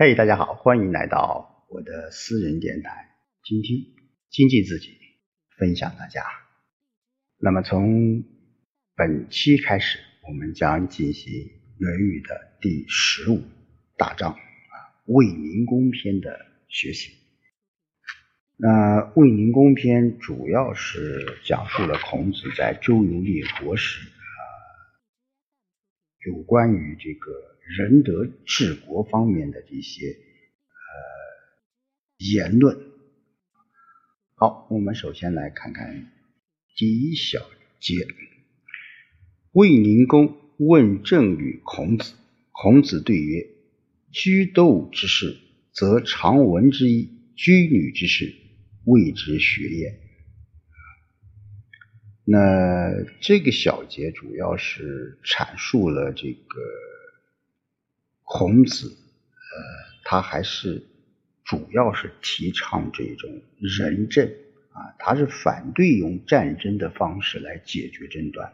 嘿，大家好，欢迎来到我的私人电台，倾听经济自己，分享大家。那么从本期开始，我们将进行《论语》的第十五大章啊“卫灵公篇”的学习。那《卫灵公篇》主要是讲述了孔子在周游列国时啊，有关于这个仁德治国方面的这些呃言论。好，我们首先来看看第一小节。卫灵公问政于孔子，孔子对曰：“居斗之事，则常闻之矣；居女之事，”谓之学也。那这个小节主要是阐述了这个孔子，呃，他还是主要是提倡这种仁政啊，他是反对用战争的方式来解决争端。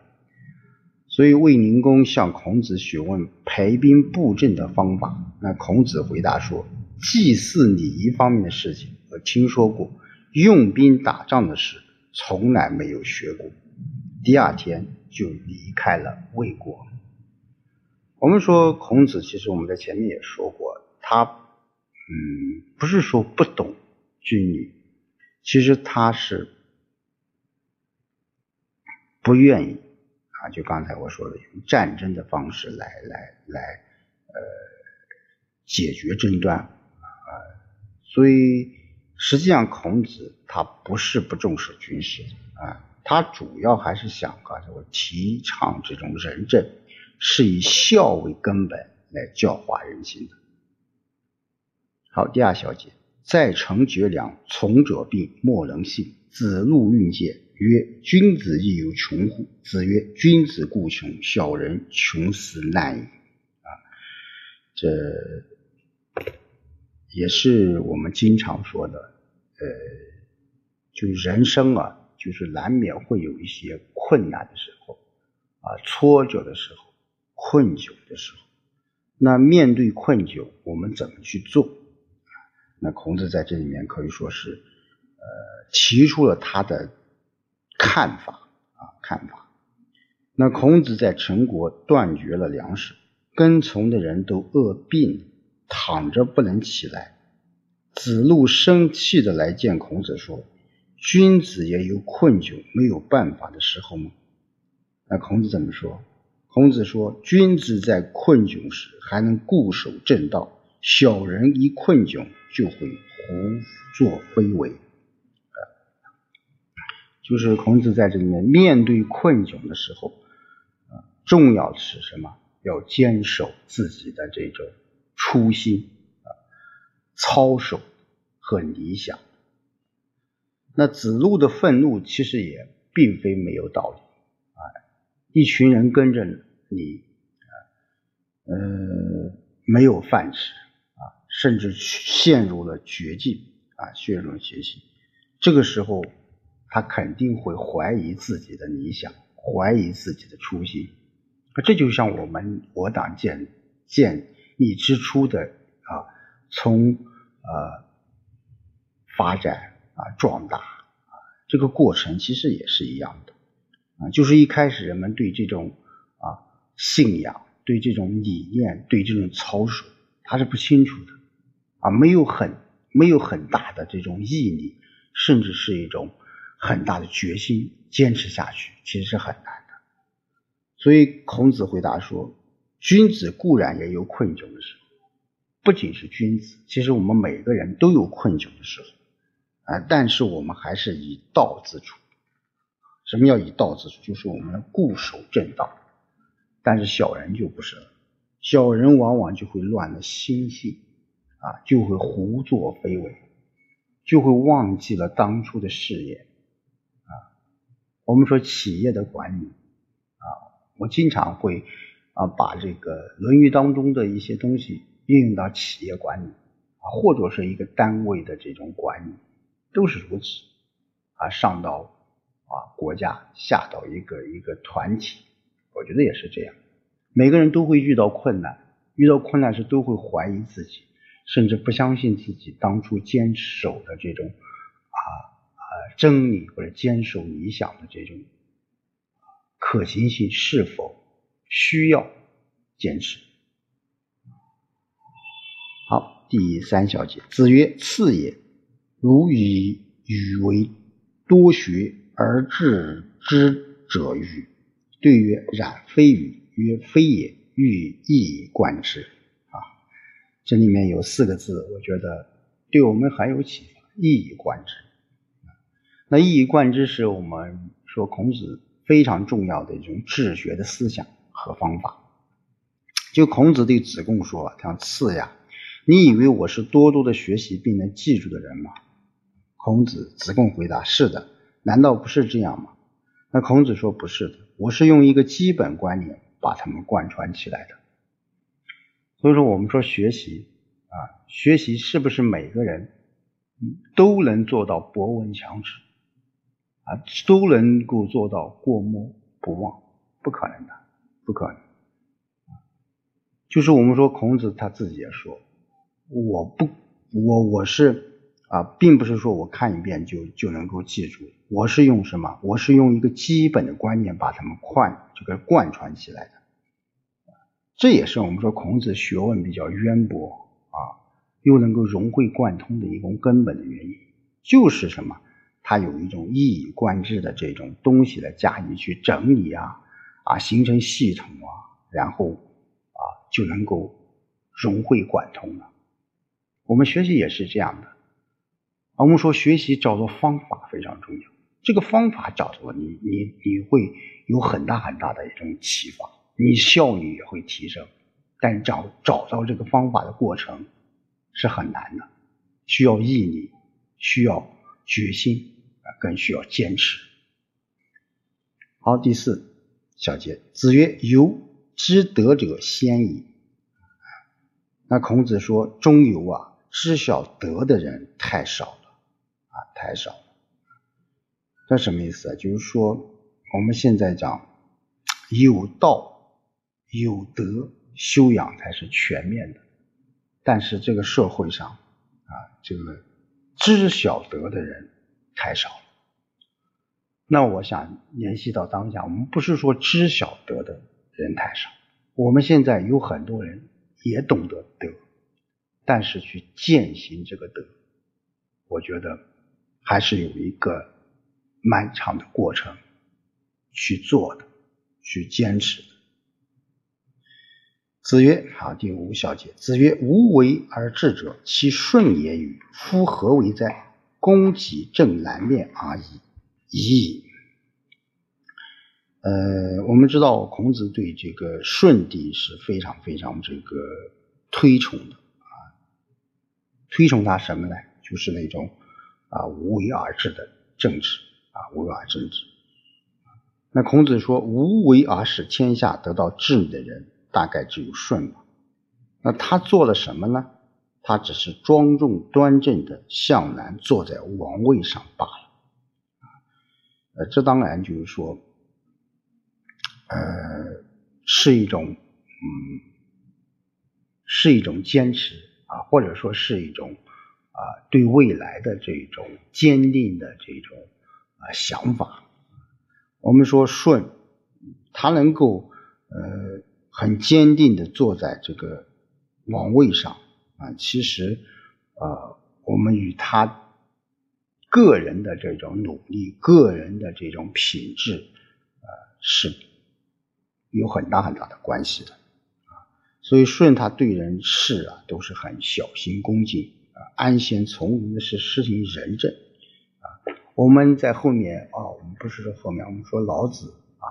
所以卫灵公向孔子询问排兵布阵的方法，那孔子回答说：祭祀礼仪方面的事情，我听说过。用兵打仗的事从来没有学过，第二天就离开了魏国。我们说孔子，其实我们在前面也说过，他嗯不是说不懂军旅，其实他是不愿意啊，就刚才我说的用战争的方式来来来呃解决争端啊，所以。实际上，孔子他不是不重视军事啊，他主要还是想啊，我提倡这种仁政，是以孝为根本来教化人心的。好，第二小节，在城绝粮，从者病，莫能信。子路运见，曰：“君子亦有穷乎？”子曰：“君子固穷，小人穷斯难矣。”啊，这。也是我们经常说的，呃，就人生啊，就是难免会有一些困难的时候，啊，挫折的时候，困窘的时候。那面对困窘，我们怎么去做？那孔子在这里面可以说是，呃，提出了他的看法啊，看法。那孔子在陈国断绝了粮食，跟从的人都饿病。躺着不能起来，子路生气的来见孔子说：“君子也有困窘没有办法的时候吗？”那孔子怎么说？孔子说：“君子在困窘时还能固守正道，小人一困窘就会胡作非为。”就是孔子在这里面面对困窘的时候，啊，重要的是什么？要坚守自己的这种。初心啊，操守和理想。那子路的愤怒其实也并非没有道理。一群人跟着你，呃，没有饭吃啊，甚至陷入了绝境啊，陷入了绝境。这个时候，他肯定会怀疑自己的理想，怀疑自己的初心。这就像我们我党建建。立之初的啊，从呃发展啊壮大啊这个过程其实也是一样的啊，就是一开始人们对这种啊信仰、对这种理念、对这种操守，他是不清楚的啊，没有很没有很大的这种毅力，甚至是一种很大的决心，坚持下去其实是很难的。所以孔子回答说。君子固然也有困窘的时候，不仅是君子，其实我们每个人都有困窘的时候啊。但是我们还是以道自处。什么叫以道自处？就是我们固守正道。但是小人就不是了，小人往往就会乱了心性啊，就会胡作非为，就会忘记了当初的事业啊。我们说企业的管理啊，我经常会。啊，把这个《论语》当中的一些东西应用到企业管理啊，或者是一个单位的这种管理，都是如此啊。上到啊国家，下到一个一个团体，我觉得也是这样。每个人都会遇到困难，遇到困难时都会怀疑自己，甚至不相信自己当初坚守的这种啊啊真理或者坚守理想的这种可行性是否需要坚持？好，第三小节，子曰：“次也，如以语为多学而治之者与？”对曰：“然非与。”曰：“非也。”欲一以贯之啊，这里面有四个字，我觉得对我们很有启发。一以贯之，那一以贯之是我们说孔子非常重要的一种治学的思想和方法。就孔子对子贡说：“像次呀，你以为我是多多的学习并能记住的人吗？”孔子子贡回答：“是的，难道不是这样吗？”那孔子说：“不是的，我是用一个基本观念。”把他们贯穿起来的，所以说我们说学习啊，学习是不是每个人都能做到博闻强识啊，都能够做到过目不忘？不可能的，不可能。就是我们说孔子他自己也说，我不，我我是啊，并不是说我看一遍就就能够记住，我是用什么？我是用一个基本的观念把他们贯这个贯穿起来的。这也是我们说孔子学问比较渊博啊，又能够融会贯通的一种根本的原因，就是什么？他有一种一以贯之的这种东西来加以去整理啊啊，形成系统啊，然后啊就能够融会贯通了。我们学习也是这样的，我们说学习找到方法非常重要，这个方法找到了，你你你会有很大很大的一种启发。你效率也会提升，但找找到这个方法的过程是很难的，需要毅力，需要决心啊，更需要坚持。好，第四小节，子曰：“由知德者先矣。”那孔子说：“中游啊，知晓德的人太少啊，太少了。”这什么意思啊？就是说我们现在讲有道。有德修养才是全面的，但是这个社会上啊，这个知晓德的人太少了。那我想联系到当下，我们不是说知晓德的人太少，我们现在有很多人也懂得德，但是去践行这个德，我觉得还是有一个漫长的过程去做的，去坚持的。子曰：“好，第五小节。子曰：‘无为而治者，其顺也与？夫何为哉？攻己正南面而已矣。’呃，我们知道孔子对这个舜帝是非常非常这个推崇的啊，推崇他什么呢？就是那种啊无为而治的政治啊，无为而治。那孔子说：‘无为而使天下得到治理的人。’大概只有舜吧，那他做了什么呢？他只是庄重端正的向南坐在王位上罢了。呃，这当然就是说，呃，是一种，嗯，是一种坚持啊，或者说是一种啊，对未来的这种坚定的这种啊想法。我们说舜，他能够呃。很坚定的坐在这个王位上啊，其实呃，我们与他个人的这种努力、个人的这种品质啊，是有很大很大的关系的啊。所以舜他对人事啊都是很小心恭敬，啊安闲从容的是施行仁政啊。我们在后面啊，我们不是说后面，我们说老子啊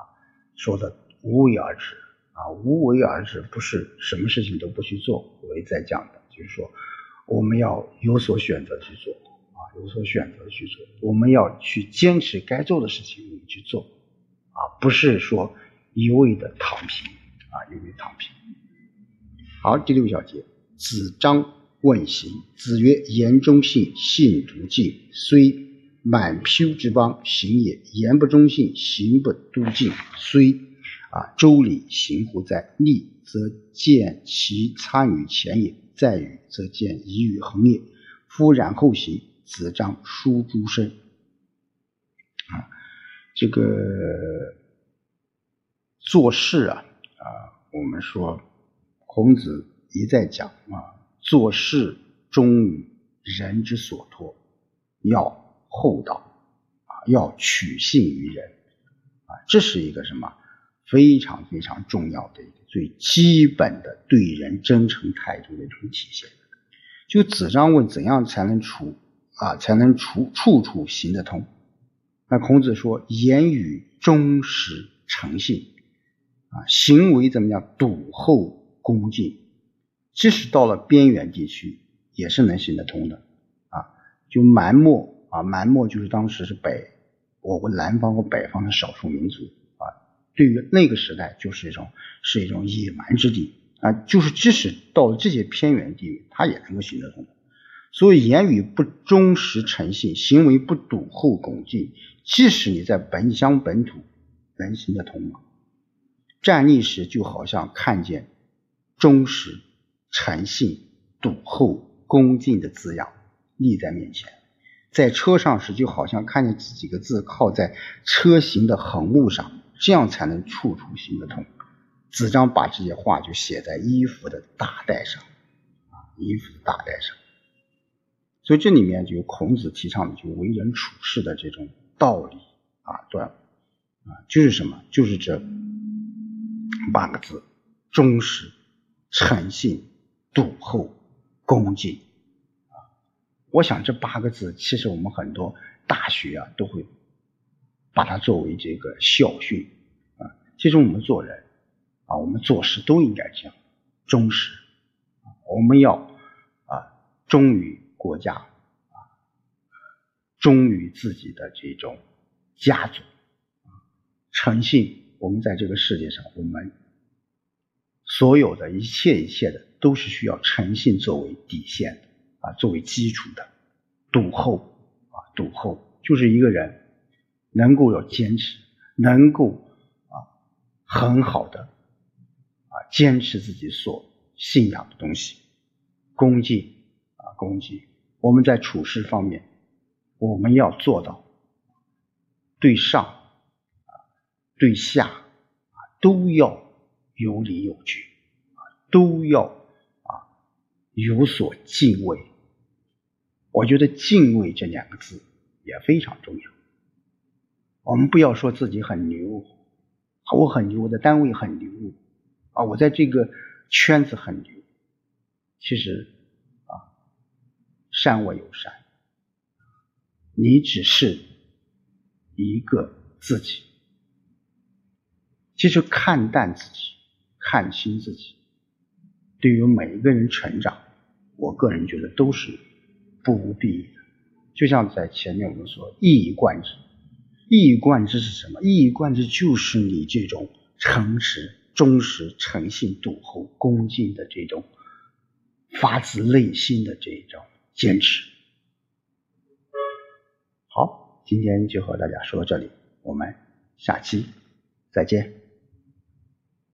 说的无为而治。啊，无为而治不是什么事情都不去做。我也在讲的，就是说我们要有所选择去做啊，有所选择去做。我们要去坚持该做的事情，我们去做啊，不是说一味的躺平啊，一味躺平。好，第六小节，子张问行，子曰：言中信，信笃敬，虽满표之邦，行也；言不忠信，行不笃敬，虽。啊，周礼行乎哉？利则见其参与前也，在与，则见以与恒也。夫然后行，子张书诸身。啊，这个做事啊啊，我们说孔子一再讲啊，做事忠于人之所托，要厚道啊，要取信于人啊，这是一个什么非常非常重要的一个最基本的对人真诚态度的一种体现。就子张问怎样才能处啊，才能处处处行得通？那孔子说：言语忠实诚信啊，行为怎么样？笃厚恭敬，即使到了边远地区，也是能行得通的啊。就蛮漠啊，蛮漠就是当时是北我国南方和北方的少数民族啊，对于那个时代就是一种是一种野蛮之地。啊，就是即使到了这些偏远地域，他也能够行得通的。所以言语不忠实诚信，行为不笃厚恭敬，即使你在本乡本土，能行得通吗？站立时就好像看见忠实、诚信、笃厚、恭敬的字样立在面前；在车上时就好像看见这几个字靠在车行的横木上，这样才能处处行得通。子张把这些话就写在衣服的大带上，啊，衣服的大带上。所以这里面就孔子提倡的就为人处事的这种道理啊，对，啊，就是什么？就是这八个字：忠实、诚信、笃厚、恭敬。啊，我想这八个字，其实我们很多大学啊都会把它作为这个校训啊。其实我们做人。啊，我们做事都应该这样忠实！我们要啊忠于国家啊，忠于自己的这种家族啊，诚信。我们在这个世界上，我们所有的一切一切的，都是需要诚信作为底线的啊，作为基础的。笃厚啊，笃厚就是一个人能够有坚持，能够啊很好的啊。坚持自己所信仰的东西，恭敬啊，恭敬。我们在处事方面，我们要做到对上啊，对下啊，都要有理有据啊，都要啊有所敬畏。我觉得“敬畏”这两个字也非常重要。我们不要说自己很牛，我很牛，我的单位很牛。啊，我在这个圈子很牛，其实啊，善我有善，你只是一个自己。其实看淡自己，看清自己，对于每一个人成长，我个人觉得都是不无裨益的。就像在前面我们说，一以贯之，一以贯之是什么？一以贯之就是你这种诚实。忠实、诚信、笃厚、恭敬的这种发自内心的这种坚持。好，今天就和大家说到这里，我们下期再见。